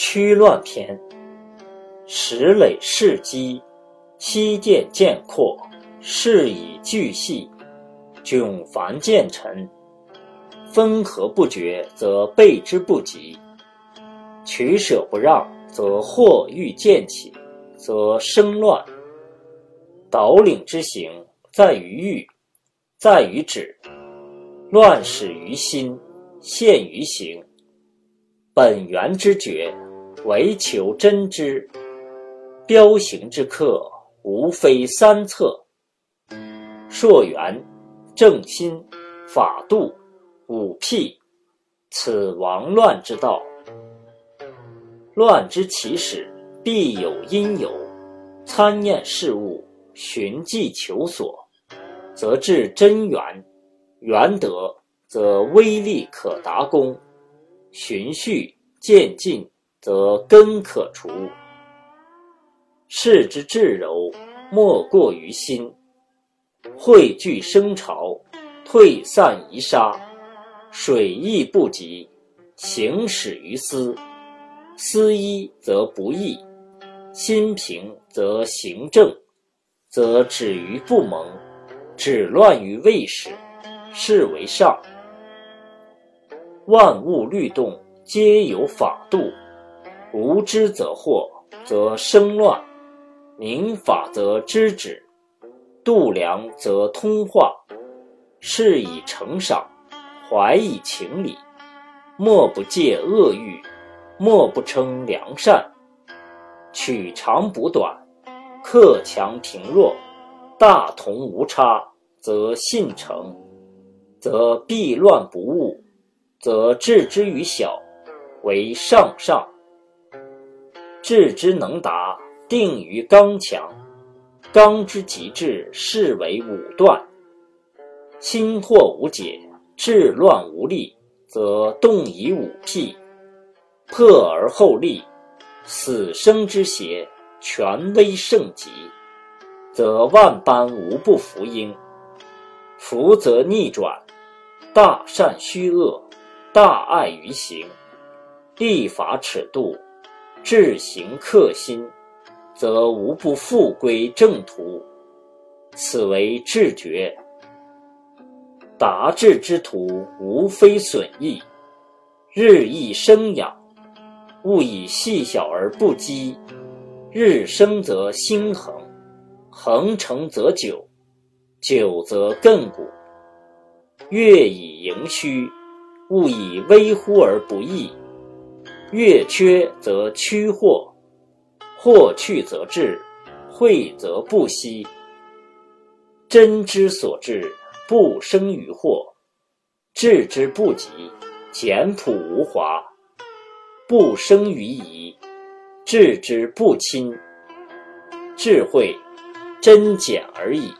趋乱篇，石垒势基，溪涧渐阔，势以巨细，迥繁渐沉。分合不绝，则备之不及；取舍不让，则祸欲渐起，则生乱。导领之行，在于欲，在于止。乱始于心，现于行。本源之绝，唯求真知。标行之客，无非三策：溯源、正心、法度、五辟。此亡乱之道。乱之起始，必有因由。参验事物，寻迹求索，则至真源。源德则威力可达功，循序渐进则根可除。事之至柔，莫过于心。汇聚生潮，退散移沙，水易不及，行始于思。思一则不易，心平则行正，则止于不萌，止乱于未始。是为上。万物律动，皆有法度。无知则惑，则生乱；明法则知止，度量则通化。是以诚赏，怀以情理。莫不戒恶欲，莫不称良善。取长补短，克强平弱，大同无差，则信诚。则避乱不误，则置之于小，为上上；智之能达，定于刚强。刚之极致，是为武断。心惑无解，治乱无力，则动以武辟，破而后立。死生之邪，权威盛极，则万般无不服膺。福则逆转。大善虚恶，大爱于行，立法尺度，志行克心，则无不复归正途。此为智觉。达志之徒，无非损益，日益生养，勿以细小而不积。日生则心恒，恒成则久，久则亘古。月以盈虚，勿以微乎而不易；月缺则趋祸，祸去则至，惠则不息。真之所至，不生于祸；治之不及，简朴无华，不生于疑；治之不亲，智慧真简而已。